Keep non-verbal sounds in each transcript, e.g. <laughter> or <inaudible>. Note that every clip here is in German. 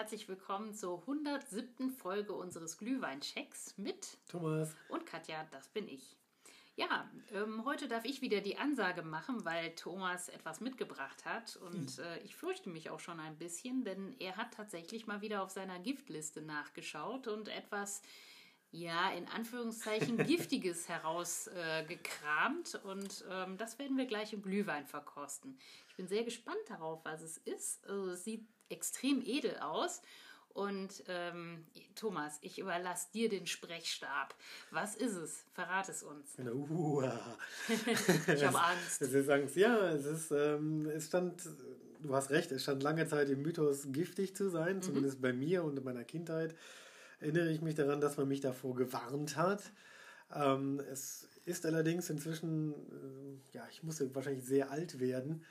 Herzlich willkommen zur 107. Folge unseres Glühweinchecks mit Thomas und Katja, das bin ich. Ja, ähm, heute darf ich wieder die Ansage machen, weil Thomas etwas mitgebracht hat und äh, ich fürchte mich auch schon ein bisschen, denn er hat tatsächlich mal wieder auf seiner Giftliste nachgeschaut und etwas ja, in Anführungszeichen <laughs> Giftiges herausgekramt äh, und ähm, das werden wir gleich im Glühwein verkosten. Ich bin sehr gespannt darauf, was es ist. Also, es sieht extrem edel aus. Und ähm, Thomas, ich überlasse dir den Sprechstab. Was ist es? Verrat es uns. <laughs> Uh, ich habe Angst. Es ist Angst. Ja, es ist, ähm, es stand, du hast recht, es stand lange Zeit im Mythos giftig zu sein, mhm. zumindest bei mir und in meiner Kindheit. Erinnere ich mich daran, dass man mich davor gewarnt hat. Ähm, es ist allerdings inzwischen, äh, ja, ich musste wahrscheinlich sehr alt werden,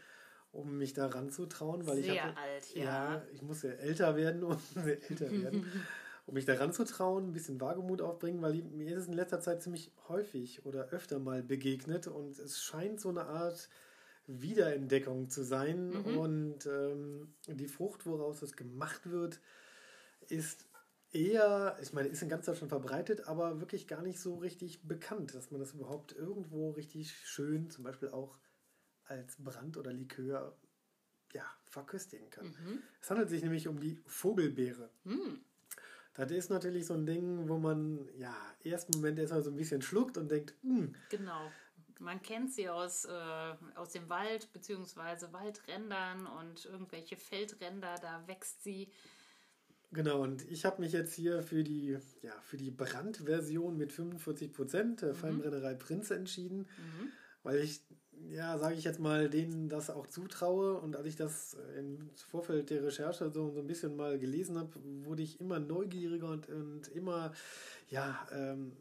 um mich da ranzutrauen, weil Sehr ich hatte, alt, ja. ja, ich muss ja älter werden <laughs> und älter werden, <laughs> um mich da ranzutrauen, ein bisschen Wagemut aufbringen, weil mir ist es in letzter Zeit ziemlich häufig oder öfter mal begegnet und es scheint so eine Art Wiederentdeckung zu sein mhm. und ähm, die Frucht, woraus es gemacht wird, ist eher, ich meine, ist in ganz Deutschland verbreitet, aber wirklich gar nicht so richtig bekannt, dass man das überhaupt irgendwo richtig schön, zum Beispiel auch als Brand oder Likör ja, verköstigen kann. Mhm. Es handelt sich nämlich um die Vogelbeere. Mhm. Das ist natürlich so ein Ding, wo man ja ersten Moment erstmal so ein bisschen schluckt und denkt, mh. Hm. Genau. Man kennt sie aus, äh, aus dem Wald bzw. Waldrändern und irgendwelche Feldränder, da wächst sie. Genau, und ich habe mich jetzt hier für die, ja, für die Brandversion mit 45% der mhm. Feinbrennerei Prinz entschieden, mhm. weil ich ja, sage ich jetzt mal, denen das auch zutraue. Und als ich das im Vorfeld der Recherche so, so ein bisschen mal gelesen habe, wurde ich immer neugieriger und, und immer, ja, ähm,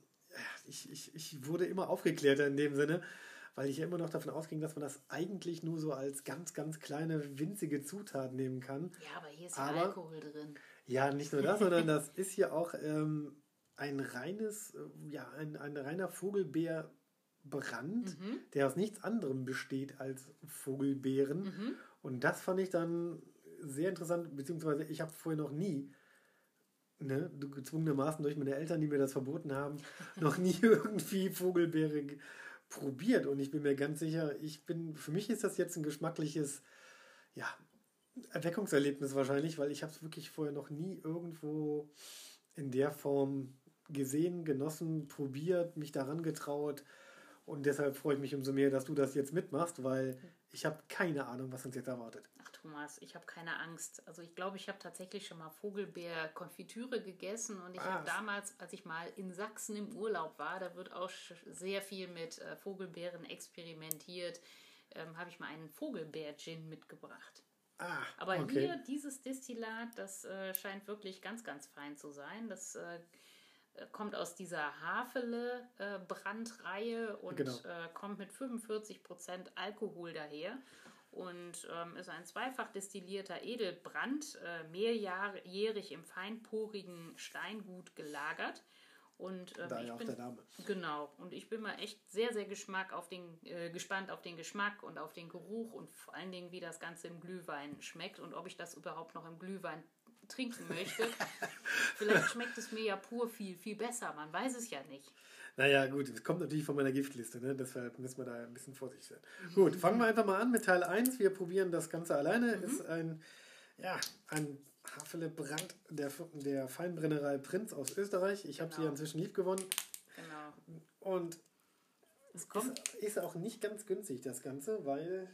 ich, ich, ich wurde immer aufgeklärter in dem Sinne, weil ich ja immer noch davon ausging, dass man das eigentlich nur so als ganz, ganz kleine, winzige Zutat nehmen kann. Ja, aber hier ist aber, Alkohol drin. Ja, nicht nur das, sondern <laughs> das ist hier auch ähm, ein reines, ja, ein, ein reiner Vogelbeer Brand, mhm. der aus nichts anderem besteht als Vogelbeeren. Mhm. Und das fand ich dann sehr interessant, beziehungsweise ich habe vorher noch nie, ne, gezwungenermaßen durch meine Eltern, die mir das verboten haben, <laughs> noch nie irgendwie Vogelbeere probiert. Und ich bin mir ganz sicher, ich bin, für mich ist das jetzt ein geschmackliches, ja, Erweckungserlebnis wahrscheinlich, weil ich habe es wirklich vorher noch nie irgendwo in der Form gesehen, genossen, probiert, mich daran getraut. Und deshalb freue ich mich umso mehr, dass du das jetzt mitmachst, weil ich habe keine Ahnung, was uns jetzt erwartet. Ach Thomas, ich habe keine Angst. Also ich glaube, ich habe tatsächlich schon mal Vogelbeer-Konfitüre gegessen und ich habe damals, als ich mal in Sachsen im Urlaub war, da wird auch sehr viel mit äh, Vogelbeeren experimentiert, ähm, habe ich mal einen Vogelbeer-Gin mitgebracht. Ah, Aber okay. hier, dieses Destillat, das äh, scheint wirklich ganz, ganz fein zu sein. Das äh, kommt aus dieser Hafele-Brandreihe und genau. äh, kommt mit 45% Alkohol daher und ähm, ist ein zweifach destillierter Edelbrand, äh, mehrjährig im feinporigen Steingut gelagert. Und ähm, ich bin, Genau. Und ich bin mal echt sehr, sehr Geschmack auf den, äh, gespannt auf den Geschmack und auf den Geruch und vor allen Dingen, wie das Ganze im Glühwein schmeckt und ob ich das überhaupt noch im Glühwein trinken möchte. Vielleicht <laughs> schmeckt es mir ja pur viel, viel besser. Man weiß es ja nicht. Naja, gut, es kommt natürlich von meiner Giftliste, ne? deshalb müssen wir da ein bisschen vorsichtig sein. Gut, fangen wir einfach mal an mit Teil 1. Wir probieren das Ganze alleine. Mhm. Ist ein, ja, ein Hafele Brand der, der Feinbrennerei Prinz aus Österreich. Ich habe sie ja genau. inzwischen lieb gewonnen. Genau. Und es kommt. Ist, ist auch nicht ganz günstig, das Ganze, weil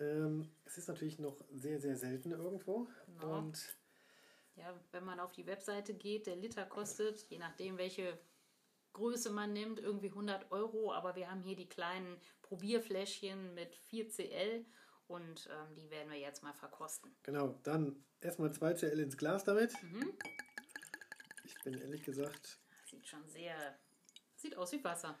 ähm, es ist natürlich noch sehr, sehr selten irgendwo. Genau. Und ja, wenn man auf die Webseite geht, der Liter kostet, je nachdem welche Größe man nimmt, irgendwie 100 Euro. Aber wir haben hier die kleinen Probierfläschchen mit 4 CL und ähm, die werden wir jetzt mal verkosten. Genau, dann erstmal 2 CL ins Glas damit. Mhm. Ich bin ehrlich gesagt. Sieht schon sehr. Sieht aus wie Wasser.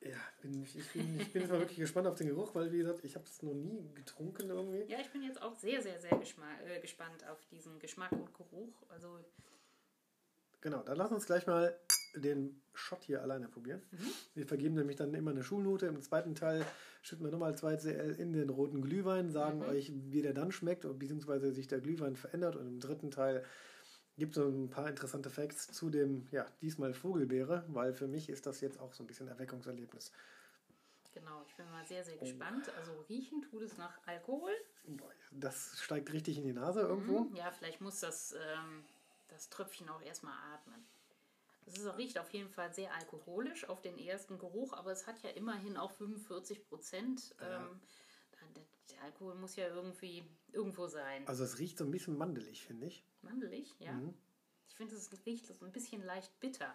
Ja, bin, ich, bin, ich bin jetzt mal wirklich gespannt auf den Geruch, weil wie gesagt, ich habe es noch nie getrunken irgendwie. Ja, ich bin jetzt auch sehr, sehr, sehr äh, gespannt auf diesen Geschmack und Geruch. Also genau, dann lass uns gleich mal den Shot hier alleine probieren. Mhm. Wir vergeben nämlich dann immer eine Schulnote. Im zweiten Teil schütten wir nochmal 2 CL in den roten Glühwein, sagen mhm. euch, wie der dann schmeckt, beziehungsweise sich der Glühwein verändert. Und im dritten Teil gibt es so ein paar interessante Facts zu dem, ja, diesmal Vogelbeere, weil für mich ist das jetzt auch so ein bisschen Erweckungserlebnis. Genau, ich bin mal sehr, sehr gespannt. Also riechen tut es nach Alkohol. Das steigt richtig in die Nase irgendwo. Mhm, ja, vielleicht muss das, ähm, das Tröpfchen auch erstmal atmen. Es riecht auf jeden Fall sehr alkoholisch auf den ersten Geruch, aber es hat ja immerhin auch 45 Prozent. Ja. Der Alkohol muss ja irgendwie irgendwo sein. Also es riecht so ein bisschen mandelig, finde ich. Mandelig, ja. Mhm. Ich finde, es riecht so ein bisschen leicht bitter.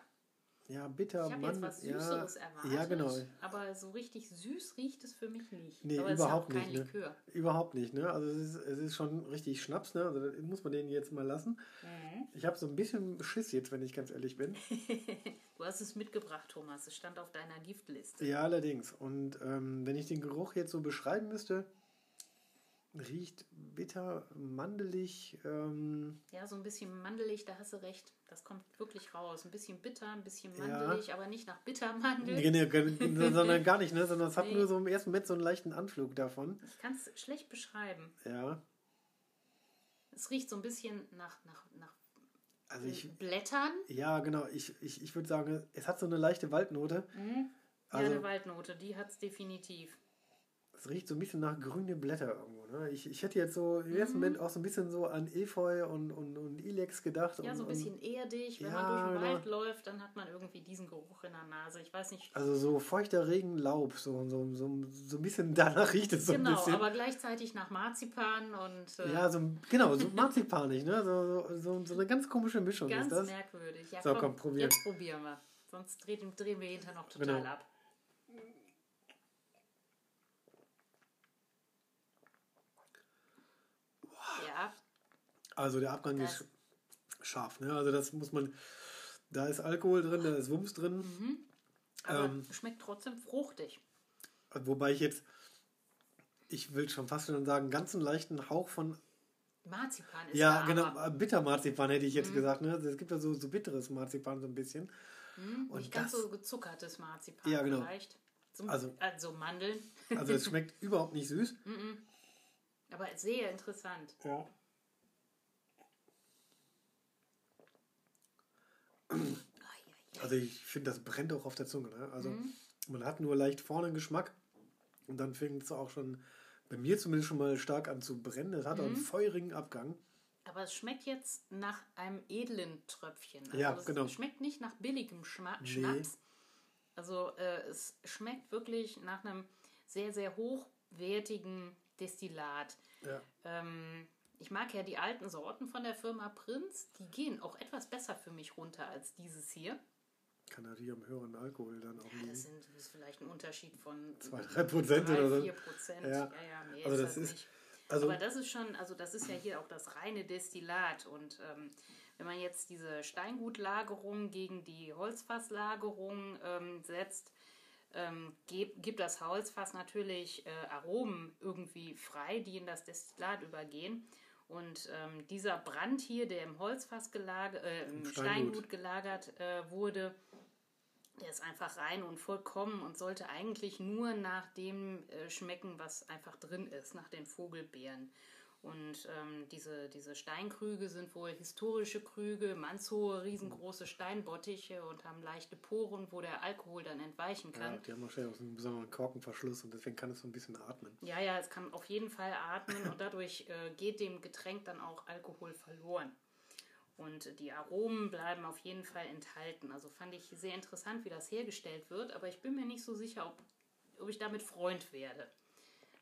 Ja, bitter. Ich habe jetzt was Süßeres ja, erwartet. Ja, genau. Aber so richtig süß riecht es für mich nicht. Nee, aber überhaupt nicht. Ne? Überhaupt nicht. Ne? Also es ist, es ist schon richtig Schnaps. Ne? Also muss man den jetzt mal lassen. Mhm. Ich habe so ein bisschen Schiss jetzt, wenn ich ganz ehrlich bin. <laughs> du hast es mitgebracht, Thomas. Es stand auf deiner Giftliste. Ja, allerdings. Und ähm, wenn ich den Geruch jetzt so beschreiben müsste, Riecht bitter, mandelig. Ähm ja, so ein bisschen mandelig, da hast du recht. Das kommt wirklich raus. Ein bisschen bitter, ein bisschen mandelig, ja. aber nicht nach Bittermandel. Nee, nee, <laughs> sondern gar nicht, ne? sondern es nee. hat nur so im ersten Moment so einen leichten Anflug davon. Ich kann es schlecht beschreiben. Ja. Es riecht so ein bisschen nach, nach, nach also ich, Blättern. Ja, genau. Ich, ich, ich würde sagen, es hat so eine leichte Waldnote. Mhm. Ja, also, eine Waldnote, die hat es definitiv. Es riecht so ein bisschen nach grüne Blätter irgendwo. Ne? Ich, ich hätte jetzt so im ersten mhm. Moment auch so ein bisschen so an Efeu und, und, und Ilex gedacht. Ja, und, so ein bisschen erdig. Wenn ja, man durch den genau. Wald läuft, dann hat man irgendwie diesen Geruch in der Nase. Ich weiß nicht. Also so feuchter Regen, Laub, so, so, so, so ein bisschen danach riecht es so genau, ein bisschen. Genau, aber gleichzeitig nach Marzipan und. Äh ja, so, genau, so marzipanig, ne? So, so, so, eine ganz komische Mischung ganz ist das. Ganz merkwürdig. Ja, so, komm, komm probieren. Jetzt probieren wir. Sonst drehen, drehen wir hinterher noch total genau. ab. Also der Abgang das ist scharf. Ne? Also das muss man. Da ist Alkohol drin, da ist Wumms drin. Mhm. Aber ähm, schmeckt trotzdem fruchtig. Wobei ich jetzt, ich will schon fast schon sagen, ganz einen leichten Hauch von Marzipan ist Ja, genau, aber. Bittermarzipan hätte ich jetzt mhm. gesagt. Ne? Es gibt ja so, so bitteres Marzipan so ein bisschen. Mhm, Und nicht das, ganz so gezuckertes Marzipan ja, genau. vielleicht. Zum, also, also Mandeln. Also es <laughs> schmeckt überhaupt nicht süß. Mhm. Aber sehr interessant. Ja. Also ich finde, das brennt auch auf der Zunge. Ne? Also mhm. man hat nur leicht vorne einen Geschmack und dann fängt es auch schon, bei mir zumindest schon mal stark an zu brennen. Es hat mhm. auch einen feurigen Abgang. Aber es schmeckt jetzt nach einem edlen Tröpfchen. Also ja, genau. Es schmeckt nicht nach billigem Schma nee. Schnaps. Also äh, es schmeckt wirklich nach einem sehr, sehr hochwertigen Destillat. Ja. Ähm, ich mag ja die alten Sorten von der Firma Prinz. Die gehen auch etwas besser für mich runter als dieses hier. Kann natürlich am höheren Alkohol dann auch liegen. Ja, das, sind, ist vielleicht ein Unterschied von 2-3 Prozent oder so. 4 Prozent. Ja. ja, ja, mehr also ist das, das ist, nicht. Also Aber das ist schon, also das ist ja hier auch das reine Destillat. Und ähm, wenn man jetzt diese Steingutlagerung gegen die Holzfasslagerung ähm, setzt, ähm, gibt, gibt das Holzfass natürlich äh, Aromen irgendwie frei, die in das Destillat übergehen. Und ähm, dieser Brand hier, der im Holzfass gelagert, äh, im Steingut, Steingut gelagert äh, wurde, der ist einfach rein und vollkommen und sollte eigentlich nur nach dem äh, schmecken, was einfach drin ist, nach den Vogelbeeren. Und ähm, diese, diese Steinkrüge sind wohl historische Krüge, mannshohe, riesengroße Steinbottiche und haben leichte Poren, wo der Alkohol dann entweichen kann. Ja, die haben wahrscheinlich auch einen besonderen Korkenverschluss und deswegen kann es so ein bisschen atmen. Ja, ja, es kann auf jeden Fall atmen und dadurch äh, geht dem Getränk dann auch Alkohol verloren. Und die Aromen bleiben auf jeden Fall enthalten. Also fand ich sehr interessant, wie das hergestellt wird, aber ich bin mir nicht so sicher, ob, ob ich damit Freund werde.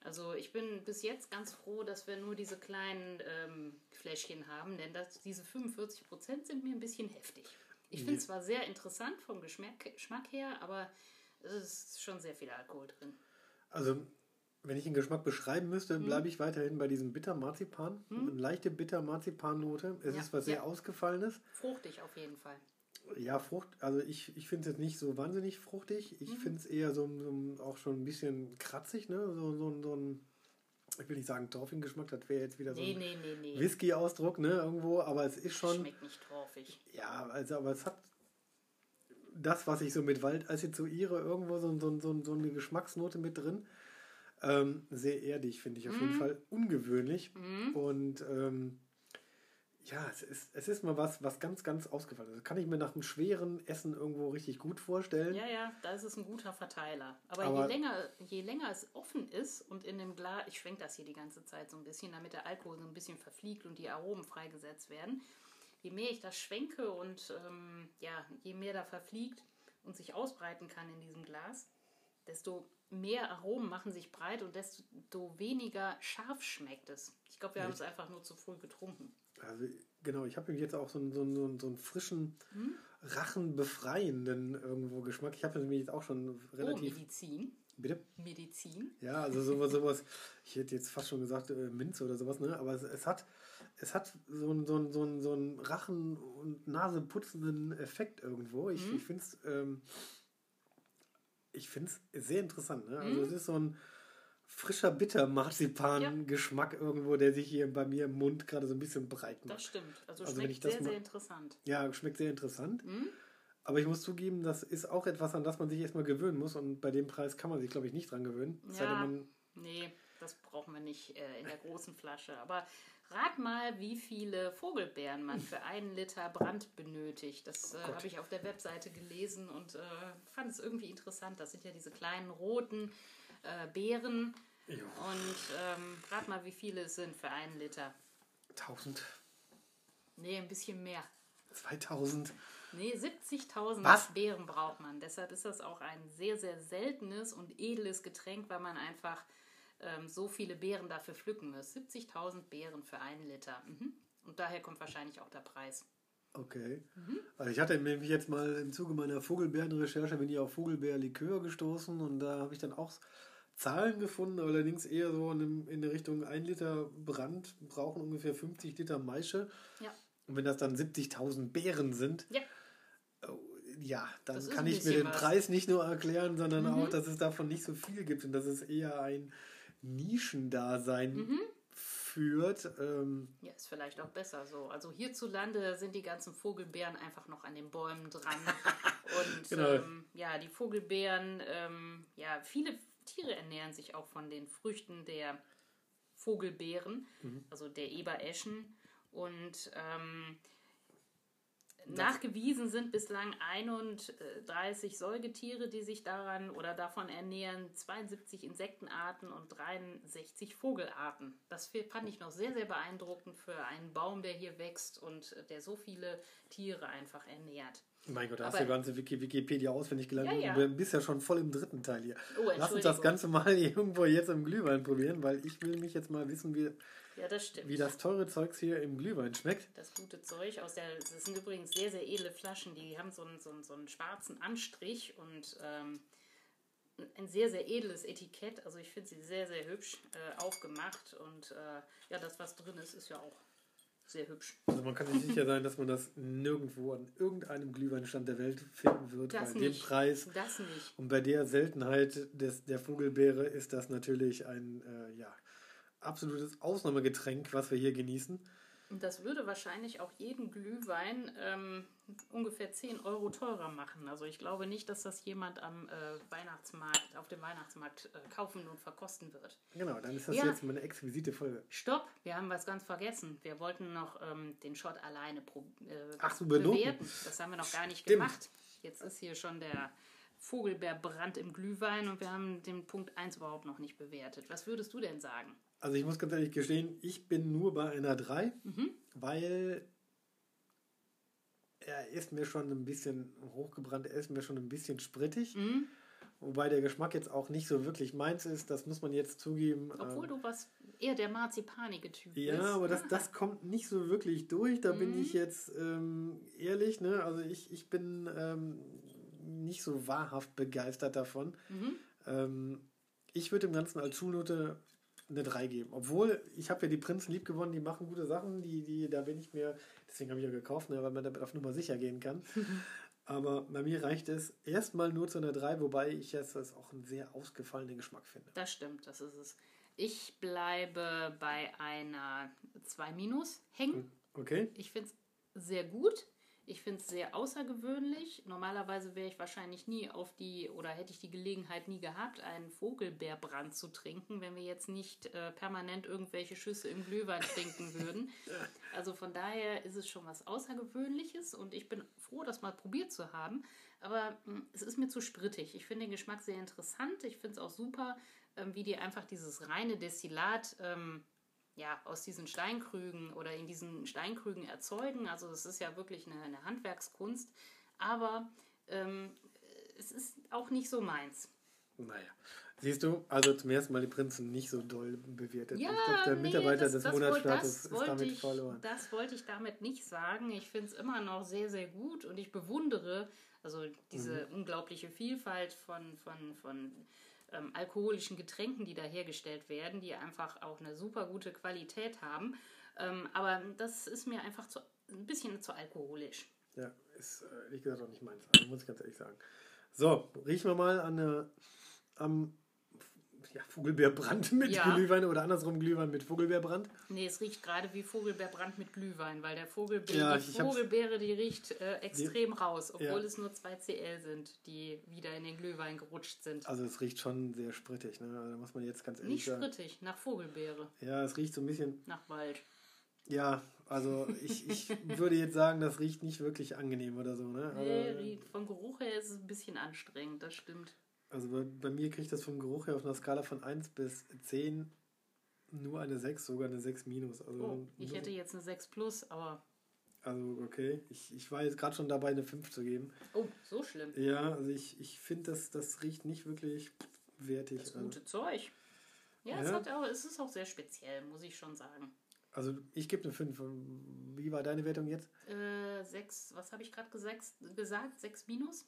Also ich bin bis jetzt ganz froh, dass wir nur diese kleinen ähm, Fläschchen haben, denn das, diese 45 Prozent sind mir ein bisschen heftig. Ich finde es zwar sehr interessant vom Geschmack, Geschmack her, aber es ist schon sehr viel Alkohol drin. Also wenn ich den Geschmack beschreiben müsste, hm. bleibe ich weiterhin bei diesem Bitter-Marzipan. Hm. Eine leichte Bitter-Marzipan-Note. Es ja, ist was sehr ja. Ausgefallenes. Fruchtig auf jeden Fall. Ja, Frucht, also ich, ich finde es jetzt nicht so wahnsinnig fruchtig. Ich mhm. finde es eher so, so, auch schon ein bisschen kratzig, ne? So, so, so ein, ich will nicht sagen Torfing-Geschmack, das wäre jetzt wieder so nee, ein nee, nee, Whisky-Ausdruck, ne? Irgendwo, aber es ist schon. Schmeckt nicht torfig. Ja, also, aber es hat das, was ich so mit Wald assoziiere, irgendwo so, so, so, so eine Geschmacksnote mit drin. Ähm, sehr erdig, finde ich auf jeden Mhm. Fall. Ungewöhnlich. Mhm. Und ähm, ja, es ist, es ist mal was, was ganz, ganz ausgefallen ist. Das kann ich mir nach einem schweren Essen irgendwo richtig gut vorstellen. Ja, ja, da ist es ein guter Verteiler. Aber, Aber- je, länger, je länger es offen ist und in dem Glas, ich schwenke das hier die ganze Zeit so ein bisschen, damit der Alkohol so ein bisschen verfliegt und die Aromen freigesetzt werden. Je mehr ich das schwenke und ähm, ja, je mehr da verfliegt und sich ausbreiten kann in diesem Glas, desto mehr Aromen machen sich breit und desto weniger scharf schmeckt es. Ich glaube, wir haben es einfach nur zu früh getrunken. Also genau, ich habe jetzt auch so einen, so einen, so einen, frischen, Hm? rachenbefreienden irgendwo Geschmack. Ich habe nämlich jetzt auch schon Oh, relativ. Medizin. bitte? Medizin. Ja, also sowas, sowas, ich hätte jetzt fast schon gesagt, äh, Minze oder sowas, ne? Aber es, es hat, es hat so einen so einen- so einen- so einen Rachen- und Naseputzenden Effekt irgendwo. Ich, Mhm. ich finde es ähm, ich find's sehr interessant. Ne? Also Mhm. es ist so ein frischer Bitter-Marzipan-Geschmack irgendwo, der sich hier bei mir im Mund gerade so ein bisschen breit macht. Das stimmt. Also, Also wenn schmeckt ich das sehr, sehr interessant. Ja, schmeckt sehr interessant. Mhm. Aber ich muss zugeben, das ist auch etwas, an das man sich erstmal gewöhnen muss. Und bei dem Preis kann man sich, glaube ich, nicht dran gewöhnen. Ja. Nee, das brauchen wir nicht äh, in der großen Flasche. Aber rat mal, wie viele Vogelbeeren man für einen Liter Brand benötigt. Das äh, Gott. habe ich auf der Webseite gelesen und äh, fand es irgendwie interessant. Das sind ja diese kleinen roten äh, Beeren. Ja. Und ähm, rat mal, wie viele es sind für einen Liter. 1000, Nee, ein bisschen mehr. 2000. Nee, 70.000 Was? Beeren braucht man. Deshalb ist das auch ein sehr, sehr seltenes und edles Getränk, weil man einfach ähm, so viele Beeren dafür pflücken muss. 70.000 Beeren für einen Liter. Mhm. Und daher kommt wahrscheinlich auch der Preis. Okay. Mhm. Also ich hatte mich jetzt mal im Zuge meiner Vogelbeerenrecherche bin ich auf Vogelbeerlikör gestoßen und da habe ich dann auch Zahlen gefunden, allerdings eher so in, der Richtung 1 Liter Brand brauchen ungefähr 50 Liter Maische. Ja. Und wenn das dann 70.000 Beeren sind, Ja. oh, ja, dann kann ich mir den was. Preis nicht nur erklären, sondern Mhm. auch, dass es davon nicht so viel gibt und dass es eher ein Nischendasein Mhm. führt. Ähm, Ja, ist vielleicht auch besser so. Also hierzulande sind die ganzen Vogelbeeren einfach noch an den Bäumen dran. <laughs> Und Genau. ähm, ja, die Vogelbeeren, ähm, ja, viele Tiere ernähren sich auch von den Früchten der Vogelbeeren, also der Ebereschen. Und ähm, nachgewiesen sind bislang 31 Säugetiere, die sich daran oder davon ernähren, 72 Insektenarten und 63 Vogelarten. Das fand ich noch sehr, sehr beeindruckend für einen Baum, der hier wächst und der so viele Tiere einfach ernährt. Mein Gott, da hast du die ganze Wiki Wikipedia auswendig gelernt. Ja, ja. Du bist ja schon voll im dritten Teil hier. Oh, Lass uns das. Ganze mal <laughs> irgendwo jetzt im Glühwein probieren, weil ich will mich jetzt mal wissen, wie, Ja, das wie das teure Zeugs hier im Glühwein schmeckt. das gute Zeug aus der. Das sind übrigens sehr, sehr edle Flaschen. Die haben so einen, so einen, so einen schwarzen Anstrich und ähm, ein sehr, sehr edles Etikett. Also ich finde sie sehr, sehr hübsch äh, aufgemacht. Und äh, ja, das, was drin ist, ist ja auch sehr hübsch. Also man kann sich sicher sein, dass man das nirgendwo an irgendeinem Glühweinstand der Welt finden wird. Das bei dem nicht. Preis Das nicht. und bei der Seltenheit des, der Vogelbeere ist das natürlich ein äh, ja, absolutes Ausnahmegetränk, was wir hier genießen. Und das würde wahrscheinlich auch jeden Glühwein ähm, ungefähr 10 Euro teurer machen. Also ich glaube nicht, dass das jemand am äh, Weihnachtsmarkt, auf dem Weihnachtsmarkt äh, kaufen und verkosten wird. Genau, dann ist das Ja. jetzt mal eine exquisite Folge. Stopp, wir haben was ganz vergessen. Wir wollten noch ähm, den Shot alleine äh, Ach so, bewerten. Das haben wir noch gar nicht Stimmt. gemacht. Jetzt ist hier schon der Vogelbeerbrand im Glühwein und wir haben den Punkt 1 überhaupt noch nicht bewertet. Was würdest du denn sagen? Also ich muss ganz ehrlich gestehen, ich bin nur bei einer 3, Mhm. weil er ist mir schon ein bisschen hochgebrannt, er ist mir schon ein bisschen sprittig. Mhm. Wobei der Geschmack jetzt auch nicht so wirklich meins ist, das muss man jetzt zugeben. Obwohl Ähm, du was eher der marzipanige Typ bist. ja, aber das, das <laughs> kommt nicht so wirklich durch. Da bin Mhm. ich jetzt ähm, ehrlich. Ne? Also ich, ich bin ähm, nicht so wahrhaft begeistert davon. Mhm. Ähm, ich würde dem Ganzen als Schulnote eine 3 geben. Obwohl, ich habe ja die Prinzen lieb gewonnen, die machen gute Sachen, die, die, da bin ich mir, deswegen habe ich ja gekauft, ne, weil man damit auf Nummer sicher gehen kann. <laughs> Aber bei mir reicht es erstmal nur zu einer 3, wobei ich jetzt das auch einen sehr ausgefallenen Geschmack finde. Das stimmt, das ist es. Ich bleibe bei einer 2 minus hängen. Okay? Ich finde es sehr gut. Ich finde es sehr außergewöhnlich. Normalerweise wäre ich wahrscheinlich nie auf die oder hätte ich die Gelegenheit nie gehabt, einen Vogelbeerbrand zu trinken, wenn wir jetzt nicht äh, permanent irgendwelche Schüsse im Glühwein trinken <laughs> würden. Also von daher ist es schon was Außergewöhnliches und ich bin froh, das mal probiert zu haben. Aber mh, hm, es ist mir zu sprittig. Ich finde den Geschmack sehr interessant. Ich finde es auch super, ähm, wie die einfach dieses reine Destillat ähm, ja, aus diesen Steinkrügen oder in diesen Steinkrügen erzeugen. Also es ist ja wirklich eine, eine Handwerkskunst, aber ähm, es ist auch nicht so meins. Naja. Siehst du, also zum ersten Mal die Prinzen nicht so doll bewertet. Ja, ich glaube, der nee, Mitarbeiter das, des das Monatsstatus ist damit ich, verloren. Das wollte ich damit nicht sagen. Ich finde es immer noch sehr, sehr gut und ich bewundere also diese mhm. unglaubliche Vielfalt von, von, von ähm, alkoholischen Getränken, die da hergestellt werden, die einfach auch eine super gute Qualität haben. Ähm, aber das ist mir einfach zu, ein bisschen zu alkoholisch. Ja, ist äh, ehrlich gesagt auch nicht meins. Also muss ich ganz ehrlich sagen. So, riechen wir mal an, äh, am ja, Vogelbeerbrand <laughs> mit ja. Glühwein oder andersrum Glühwein mit Vogelbeerbrand. Nee, es riecht gerade wie Vogelbeerbrand mit Glühwein, weil der Vogelbeer, ja, die Vogelbeere, die riecht äh, extrem die, raus, obwohl ja. es nur 2 CL sind, die wieder in den Glühwein gerutscht sind. Also es riecht schon sehr sprittig, ne? Also da muss man jetzt ganz ehrlich Nicht sagen. Nicht sprittig, nach Vogelbeere. Ja, es riecht so ein bisschen... Nach Wald. Ja, also ich, ich würde jetzt sagen, das riecht nicht wirklich angenehm oder so, ne? Nee, vom Geruch her ist es ein bisschen anstrengend, das stimmt. Also bei, bei mir kriegt das vom Geruch her auf einer Skala von 1 bis 10 nur eine 6, sogar eine 6 minus. Also oh, ich hätte jetzt eine 6 plus, aber. Also, okay. Ich, ich war jetzt gerade schon dabei, eine 5 zu geben. Oh, so schlimm. Ja, also ich, ich finde, das, das riecht nicht wirklich wertig. Das gute also. Zeug. Ja, ja. Es, hat auch, es ist auch sehr speziell, muss ich schon sagen. Also ich gebe eine 5. Wie war deine Wertung jetzt? Äh, 6, was habe ich gerade gesagt? 6 minus?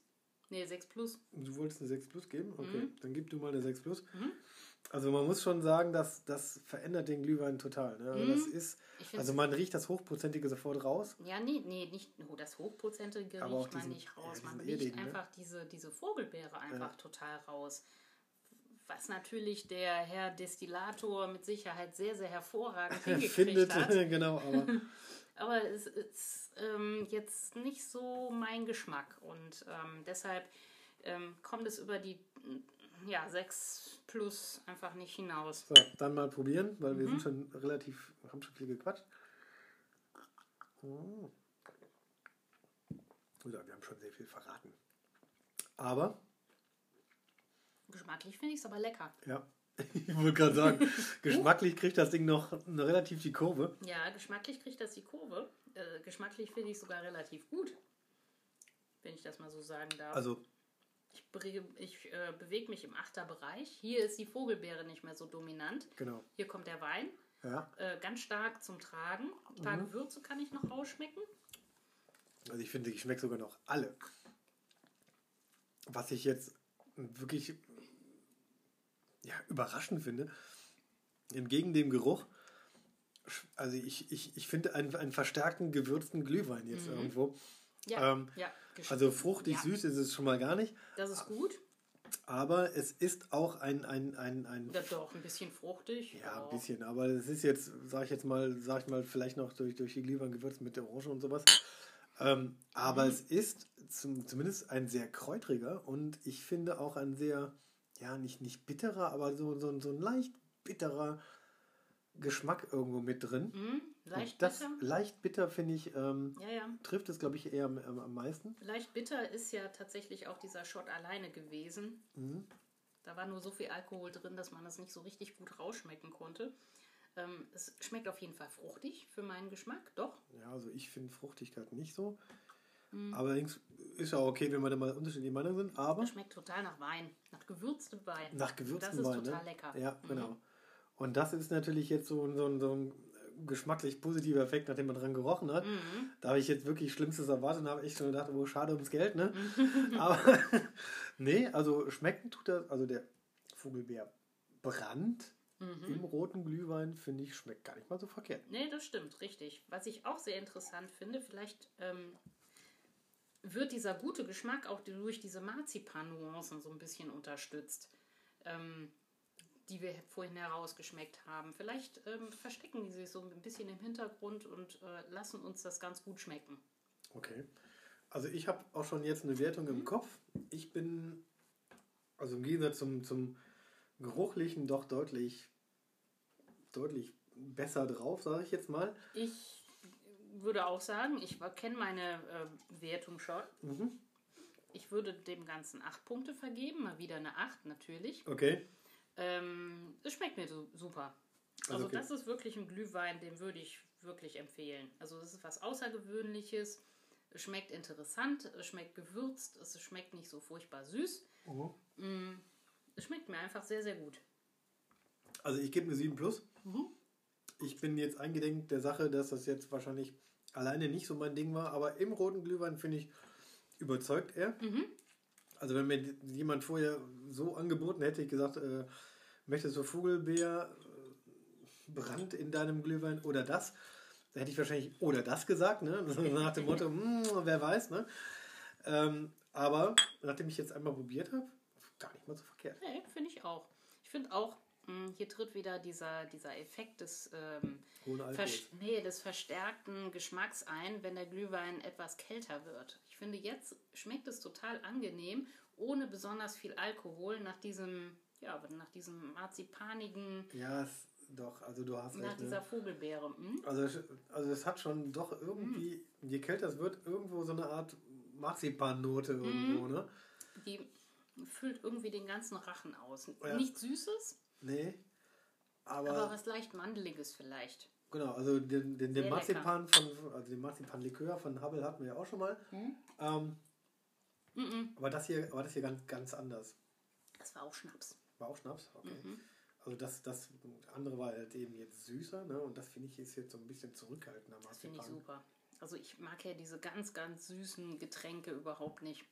Nee, 6 Plus. Du wolltest eine 6 Plus geben? Okay, mhm. dann gib du mal eine 6 Plus. Mhm. Also man muss schon sagen, dass das verändert den Glühwein total. Ne? Also, mhm. das ist, also man riecht das Hochprozentige sofort raus. Ja, nee, nee, nicht oh, das Hochprozentige Aber riecht man nicht raus. Ja, man riecht Erdigen, ne? einfach ne? diese, diese Vogelbeere einfach ja. total raus. Was natürlich der Herr Destillator mit Sicherheit sehr, sehr hervorragend <laughs> hingekriegt Findet, hat. <laughs> genau, aber... aber es ist ähm, jetzt nicht so mein Geschmack und ähm, deshalb ähm, kommt es über die ja, 6 plus einfach nicht hinaus. So, dann mal probieren, weil mhm. wir sind schon relativ, haben schon viel gequatscht. Oh. Ja, wir haben schon sehr viel verraten. Aber. Geschmacklich finde ich es aber lecker. Ja, <laughs> Ich wollte gerade sagen, <laughs> geschmacklich kriegt das Ding noch relativ die Kurve. Ja, geschmacklich kriegt das die Kurve. Äh, geschmacklich finde ich sogar relativ gut, wenn ich das mal so sagen darf. Also. Ich, ich äh, bewege mich im Achterbereich. Hier ist die Vogelbeere nicht mehr so dominant. Genau. Hier kommt der Wein. Ja. Äh, ganz stark zum Tragen. Ein paar mhm. Gewürze kann ich noch rausschmecken. Also ich finde, ich schmecke sogar noch alle. Was ich jetzt wirklich ja, überraschend finde, entgegen dem Geruch, also ich, ich, ich finde einen, einen verstärkten, gewürzten Glühwein jetzt mhm. irgendwo. Ja, ähm, ja, also fruchtig ja. süß ist es schon mal gar nicht. Das ist gut. Aber es ist auch ein. ein, ein, ein ja, doch, ein bisschen fruchtig. Ja, ein bisschen. Aber es ist jetzt, sag ich jetzt mal, sag ich mal, vielleicht noch durch, durch die Glühwein gewürzt mit der Orange und sowas. Ähm, aber mhm. es ist zum, zumindest ein sehr kräutriger und ich finde auch ein sehr ja, nicht, nicht bitterer, aber so, so, so ein leicht bitterer Geschmack irgendwo mit drin. Mm, leicht das bitter. leicht bitter finde ich, ähm, ja, ja. trifft es, glaube ich, eher am, am, meisten. Leicht bitter ist ja tatsächlich auch dieser Shot alleine gewesen. Mhm. Da war nur so viel Alkohol drin, dass man das nicht so richtig gut rausschmecken konnte. Ähm, es schmeckt auf jeden Fall fruchtig für meinen Geschmack, doch. Ja, also ich finde Fruchtigkeit nicht so. Mhm. Allerdings ist ja auch okay, wenn wir da mal unterschiedliche Meinungen sind, aber. Das schmeckt total nach Wein, nach gewürztem Wein. Nach gewürztem Wein. Das ist total ne? lecker. Ja, mhm. genau. Und das ist natürlich jetzt so, so, so ein geschmacklich positiver Effekt, nachdem man dran gerochen hat. Mhm. Da habe ich jetzt wirklich Schlimmstes erwartet und habe echt schon gedacht, oh, schade ums Geld, ne? Aber <laughs> nee, also schmecken tut das, also der Vogelbeer Brand mhm. im roten Glühwein, finde ich, schmeckt gar nicht mal so verkehrt. Nee, das stimmt, richtig. Was ich auch sehr interessant finde, vielleicht ähm, wird dieser gute Geschmack auch durch diese Marzipan-Nuancen so ein bisschen unterstützt, ähm, die wir vorhin herausgeschmeckt haben. Vielleicht ähm, verstecken die sich so ein bisschen im Hintergrund und äh, lassen uns das ganz gut schmecken. Okay. Also ich habe auch schon jetzt eine Wertung im Kopf. Ich bin, also im Gegensatz zum, zum Geruchlichen, doch deutlich, deutlich besser drauf, sage ich jetzt mal. Ich würde auch sagen, ich kenne meine äh, Wertung schon. Mhm. Ich würde dem Ganzen acht Punkte vergeben, mal wieder eine acht natürlich. Okay. Ähm, es schmeckt mir so, super. Also, Also okay. das ist wirklich ein Glühwein, den würde ich wirklich empfehlen. Also es ist was Außergewöhnliches. Es schmeckt interessant, es schmeckt gewürzt, es schmeckt nicht so furchtbar süß. Mhm. Es schmeckt mir einfach sehr, sehr gut. Also ich gebe eine 7 plus. Mhm. Ich bin jetzt eingedenk der Sache, dass das jetzt wahrscheinlich alleine nicht so mein Ding war, aber im roten Glühwein finde ich überzeugt er. Mhm. Also wenn mir jemand vorher so angeboten hätte, ich gesagt, äh, möchtest du Vogelbeer äh, Brand in deinem Glühwein oder das, da hätte ich wahrscheinlich oder das gesagt, ne? <laughs> nach dem Motto, hm, wer weiß, ne? Ähm, aber nachdem ich jetzt einmal probiert habe, gar nicht mal so verkehrt. Nee, finde ich auch. Ich finde auch, hier tritt wieder dieser, dieser Effekt des, ähm, nee, des verstärkten Geschmacks ein, wenn der Glühwein etwas kälter wird. Ich finde, jetzt schmeckt es total angenehm, ohne besonders viel Alkohol, nach diesem, ja, nach diesem marzipanigen, Ja, es, doch, also du hast nach recht. dieser Ne? Vogelbeere. Hm? Also, es- also es hat schon doch irgendwie, je kälter es wird, irgendwo so eine Art Marzipannote irgendwo, ne? Die füllt irgendwie den ganzen Rachen aus. Ja. Nicht Süßes, Nee. Aber, aber was leicht Mandeliges vielleicht. genau, also den, den, den Marzipan von, also den Marzipanlikör von Hubble hatten wir ja auch schon mal. Ähm, Mhm. aber das hier, aber das hier ganz, ganz anders. Das war auch Schnaps. War auch Schnaps? Okay. Mhm. Also das, das andere war halt eben jetzt süßer, ne? Und das finde ich ist jetzt so ein bisschen zurückhaltender Das finde ich Marzipan. super. Also ich mag ja diese ganz, ganz süßen Getränke überhaupt nicht.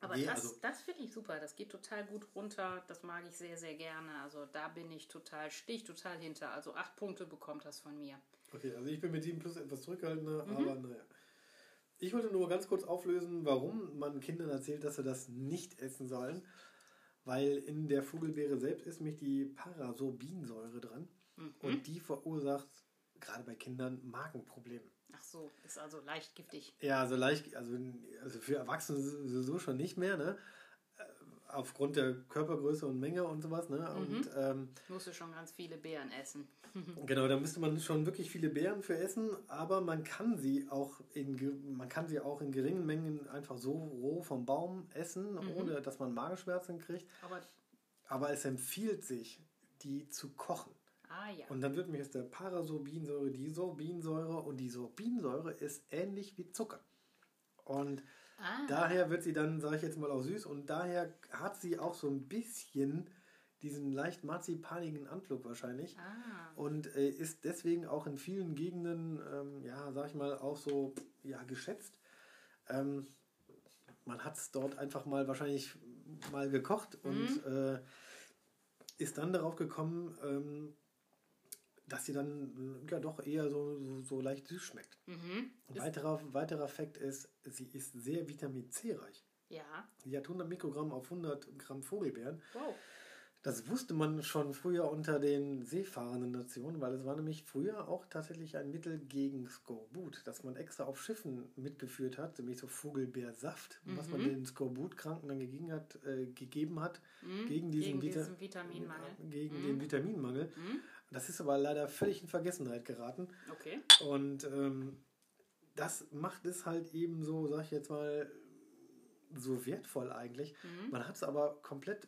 Aber Nee, das, also- das finde ich super. Das geht total gut runter. Das mag ich sehr, sehr gerne. Also da bin ich total, stich total hinter. Also acht Punkte bekommt das von mir. Okay, also ich bin mit 7 plus etwas zurückhaltender, Mhm. aber naja. Ich wollte nur ganz kurz auflösen, warum man Kindern erzählt, dass sie das nicht essen sollen. Weil in der Vogelbeere selbst ist nämlich die Parasorbinsäure dran. Mhm. Und die verursacht gerade bei Kindern Magenprobleme. Ach so, ist also leicht giftig. Ja, also leicht, also, also für Erwachsene sowieso schon nicht mehr, ne? Äh, Aufgrund der Körpergröße und Menge und sowas, ne? Mhm. Und ähm, Musst du schon ganz viele Beeren essen. <laughs> Genau, da müsste man schon wirklich viele Beeren für essen, aber man kann sie auch in man kann sie auch in geringen Mengen einfach so roh vom Baum essen, Mhm. ohne dass man Magenschmerzen kriegt. Aber, Aber es empfiehlt sich, die zu kochen. Ah ja. Und dann wird mir jetzt der Parasorbinsäure, die Sorbinsäure und die Sorbinsäure ist ähnlich wie Zucker. Und Ah, daher wird sie dann, sage ich jetzt mal, auch süß und daher hat sie auch so ein bisschen diesen leicht marzipanigen Anflug wahrscheinlich. ah. Und äh, ist deswegen auch in vielen Gegenden, ähm, ja, sag ich mal, auch so ja, geschätzt. Ähm, man hat es dort einfach mal wahrscheinlich mal gekocht und äh, ist dann darauf gekommen, ähm, dass sie dann ja doch eher so, so, so leicht süß schmeckt. Mhm. Weiterer, weiterer Fakt ist, sie ist sehr Vitamin C reich. ja. Sie hat 100 Mikrogramm auf 100 Gramm Vogelbeeren. Wow. Das wusste man schon früher unter den seefahrenden Nationen, weil es war nämlich früher auch tatsächlich ein Mittel gegen Skorbut, das man extra auf Schiffen mitgeführt hat, nämlich so Vogelbeersaft, was man den Skorbutkranken dann gegeben hat, äh, gegeben hat gegen diesen, Gegen Vita diesen Vitaminmangel. gegen den Vitaminmangel. Das ist aber leider völlig in Vergessenheit geraten. Okay. Und ähm, das macht es halt eben so, sag ich jetzt mal, so wertvoll eigentlich. Man hat es aber komplett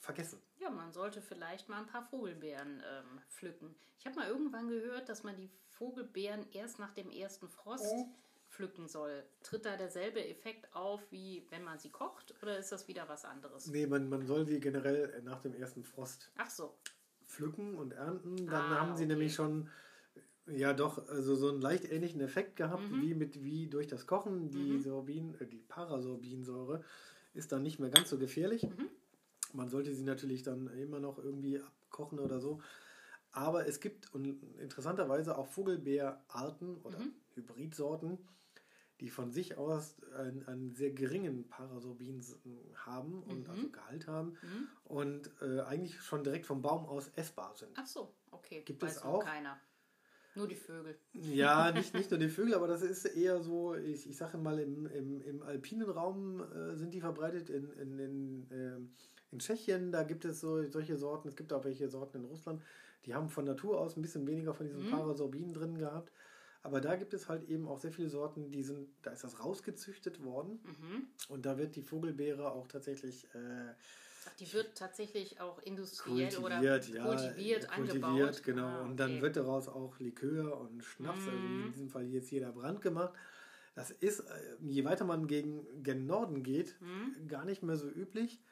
vergessen. Ja, man sollte vielleicht mal ein paar Vogelbeeren ähm, pflücken. Ich habe mal irgendwann gehört, dass man die Vogelbeeren erst nach dem ersten Frost pflücken soll. Tritt da derselbe Effekt auf, wie wenn man sie kocht, oder ist das wieder was anderes? Nee, man, man soll sie generell nach dem ersten Frost Ach so. pflücken und ernten. Dann Ah, haben sie okay. nämlich schon ja doch also so einen leicht ähnlichen Effekt gehabt wie mit wie durch das Kochen. Die Sorbin, äh, die Parasorbinsäure ist dann nicht mehr ganz so gefährlich. Man sollte sie natürlich dann immer noch irgendwie abkochen oder so. Aber es gibt und interessanterweise auch Vogelbeerarten oder Hybridsorten, die von sich aus einen, einen sehr geringen Parasorbin haben und also Gehalt haben und äh, eigentlich schon direkt vom Baum aus essbar sind. Ach so, okay. Gibt Weiß es auch? keiner. Nur die Vögel. Ja, <laughs> nicht, nicht nur die Vögel, aber das ist eher so, ich, ich sage mal, im, im, im alpinen Raum äh, sind die verbreitet, in, in, in, äh, in Tschechien, da gibt es so, solche Sorten, es gibt auch welche Sorten in Russland, die haben von Natur aus ein bisschen weniger von diesen mhm. Parasorbinen drin gehabt. Aber da gibt es halt eben auch sehr viele Sorten, die sind, da ist das rausgezüchtet worden. Mhm. Und da wird die Vogelbeere auch tatsächlich. Äh, Ach, die wird tatsächlich auch industriell kultiviert, oder kultiviert, ja, kultiviert angebaut. genau. Ah, okay. Und dann wird daraus auch Likör und Schnaps, mhm. also in diesem Fall jetzt jeder Brand gemacht. Das ist, äh, je weiter man gegen, gen Norden geht, mhm. gar nicht mehr so üblich.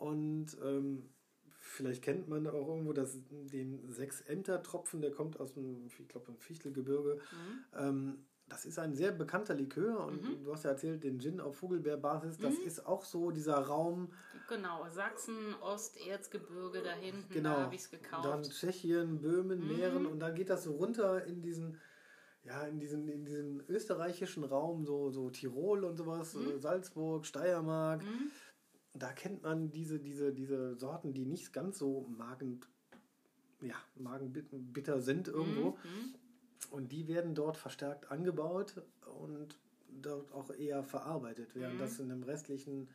Und ähm, vielleicht kennt man auch irgendwo das, den Sechs-Enter-Tropfen, der kommt aus dem, ich glaube, Fichtelgebirge. Mhm. Ähm, das ist ein sehr bekannter Likör und mhm. du hast ja erzählt, den Gin auf Vogelbeerbasis, das mhm. ist auch so dieser Raum. Genau, Sachsen, Osterzgebirge da hinten, genau. da habe ich es gekauft. Dann Tschechien, Böhmen, mhm. Mähren und dann geht das so runter in diesen, ja, in diesen, in diesen österreichischen Raum, so, so Tirol und sowas, mhm. Salzburg, Steiermark. Mhm da kennt man diese, diese, diese Sorten, die nicht ganz so magen, ja, magenbitter sind irgendwo. Mhm. Und die werden dort verstärkt angebaut und dort auch eher verarbeitet, während mhm. das in dem restlichen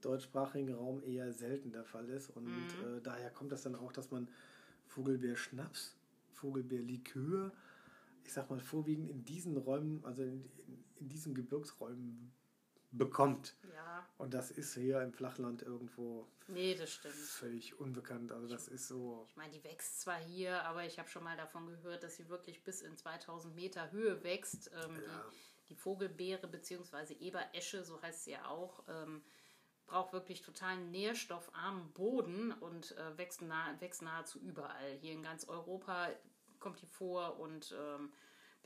deutschsprachigen Raum eher selten der Fall ist. Und mhm. äh, daher kommt das dann auch, dass man Vogelbeerschnaps, Vogelbeerlikör, ich sag mal vorwiegend in diesen Räumen, also in, in, in diesen Gebirgsräumen bekommt. Ja. Und das ist hier im Flachland irgendwo nee, das stimmt. völlig unbekannt. Also das ist so. Ich meine, die wächst zwar hier, aber ich habe schon mal davon gehört, dass sie wirklich bis in 2000 Meter Höhe wächst. Ähm, ja. die, die, Vogelbeere bzw. Eberesche, so heißt sie ja auch, ähm, braucht wirklich total nährstoffarmen Boden und äh, wächst, nah, wächst nahezu überall. Hier in ganz Europa kommt die vor und ähm,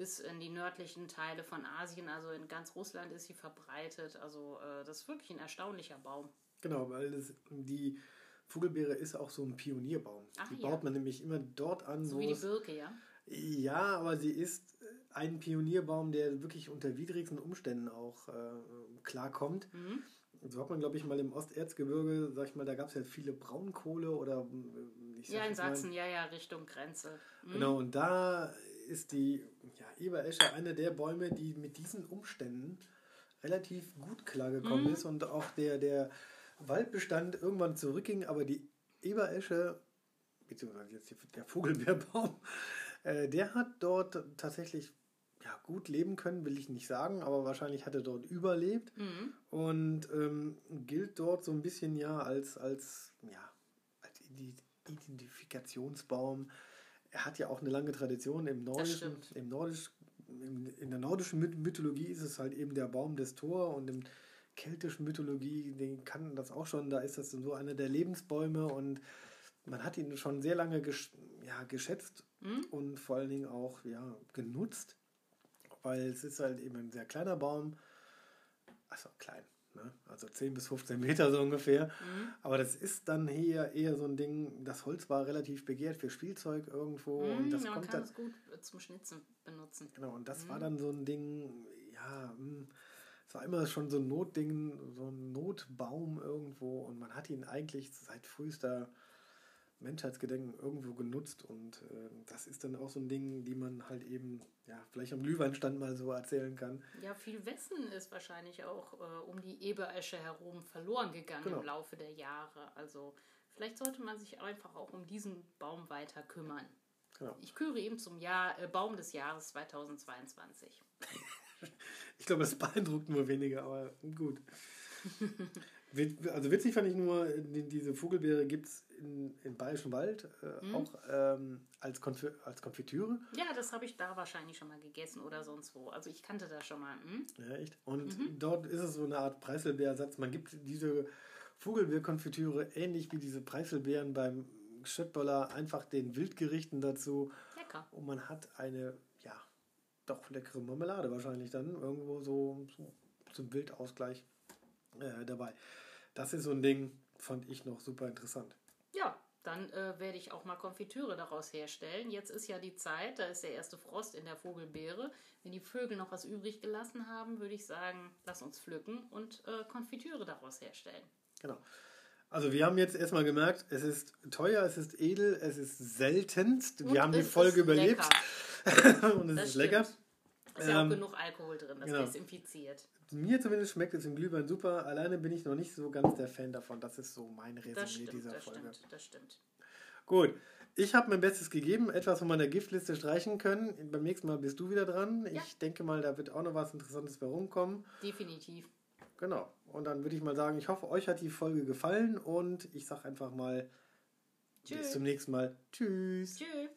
bis in die nördlichen Teile von Asien, also in ganz Russland ist sie verbreitet. Also äh, das ist wirklich ein erstaunlicher Baum. Genau, weil das, die Vogelbeere ist auch so ein Pionierbaum. Ach, die ja. baut man nämlich immer dort an. So wie die Birke, ja? Ja, aber sie ist ein Pionierbaum, der wirklich unter widrigsten Umständen auch äh, klarkommt. Mhm. So hat man, glaube ich, mal im Osterzgebirge, sag ich mal, da gab es ja viele Braunkohle oder. Äh, ja, in Sachsen, mal, ja, ja, Richtung Grenze. Mhm. Genau, und da ist die ja, Eberesche einer der Bäume, die mit diesen Umständen relativ gut klargekommen mhm. ist und auch der, der Waldbestand irgendwann zurückging, aber die Eberesche, beziehungsweise jetzt der Vogelbeerbaum, <laughs> äh, der hat dort tatsächlich ja, gut leben können, will ich nicht sagen, aber wahrscheinlich hat er dort überlebt mhm. und ähm, gilt dort so ein bisschen ja als, als, ja, als Identifikationsbaum er hat ja auch eine lange Tradition im nordischen, im nordisch, in der nordischen Mythologie ist es halt eben der Baum des Thor und im keltischen Mythologie, den kann das auch schon, da ist das so einer der Lebensbäume und man hat ihn schon sehr lange gesch ja, geschätzt mhm. und vor allen Dingen auch ja, genutzt, weil es ist halt eben ein sehr kleiner Baum, also klein, Ne? Also 10 bis 15 Meter so ungefähr. Mhm. Aber das ist dann hier eher so ein Ding, das Holz war relativ begehrt für Spielzeug irgendwo. Mhm, und das man kommt kann es gut zum Schnitzen benutzen. Genau, und das mhm. war dann so ein Ding, ja, hm, es war immer schon so ein Notding, so ein Notbaum irgendwo. Und man hat ihn eigentlich seit frühester Menschheitsgedenken irgendwo genutzt und äh, das ist dann auch so ein Ding, die man halt eben ja vielleicht am Glühweinstand mal so erzählen kann. Ja, viel Wissen ist wahrscheinlich auch äh, um die Eberesche herum verloren gegangen genau. im Laufe der Jahre. Also vielleicht sollte man sich einfach auch um diesen Baum weiter kümmern. Genau. Ich küre ihm zum Jahr, äh, Baum des Jahres 2022. <laughs> ich glaube, das beeindruckt nur weniger, aber gut. <laughs> Also witzig fand ich nur, diese Vogelbeere gibt es in, im Bayerischen Wald äh, mhm. auch ähm, als, Konf als Konfitüre. Ja, das habe ich da wahrscheinlich schon mal gegessen oder sonst wo. Also ich kannte das schon mal. Hm? Ja, echt. Und mhm. dort ist es so eine Art Preiselbeersatz. Man gibt diese Vogelbeerkonfitüre ähnlich wie diese Preiselbeeren beim Schöttboller einfach den Wildgerichten dazu. Lecker. Und man hat eine, ja, doch leckere Marmelade wahrscheinlich dann irgendwo so, so zum Wildausgleich äh, dabei. Das ist so ein Ding, fand ich noch super interessant. Ja, dann äh, werde ich auch mal Konfitüre daraus herstellen. Jetzt ist ja die Zeit, da ist der erste Frost in der Vogelbeere. Wenn die Vögel noch was übrig gelassen haben, würde ich sagen, lass uns pflücken und äh, Konfitüre daraus herstellen. Genau. Also wir haben jetzt erstmal gemerkt, es ist teuer, es ist edel, es ist seltenst. Und wir haben die Folge überlebt. <laughs> und es das ist stimmt. lecker. Es ist ja auch ähm, genug Alkohol drin, das genau. desinfiziert. Mir zumindest schmeckt es im Glühwein super. Alleine bin ich noch nicht so ganz der Fan davon. Das ist so mein Resümee stimmt, dieser das Folge. Stimmt, das stimmt. Gut. Ich habe mein Bestes gegeben, etwas von meiner Giftliste streichen können. Beim nächsten Mal bist du wieder dran. Ja. Ich denke mal, da wird auch noch was Interessantes bei rumkommen. Definitiv. Genau. Und dann würde ich mal sagen, ich hoffe, euch hat die Folge gefallen und ich sage einfach mal Tschüss. bis zum nächsten Mal. Tschüss. Tschüss.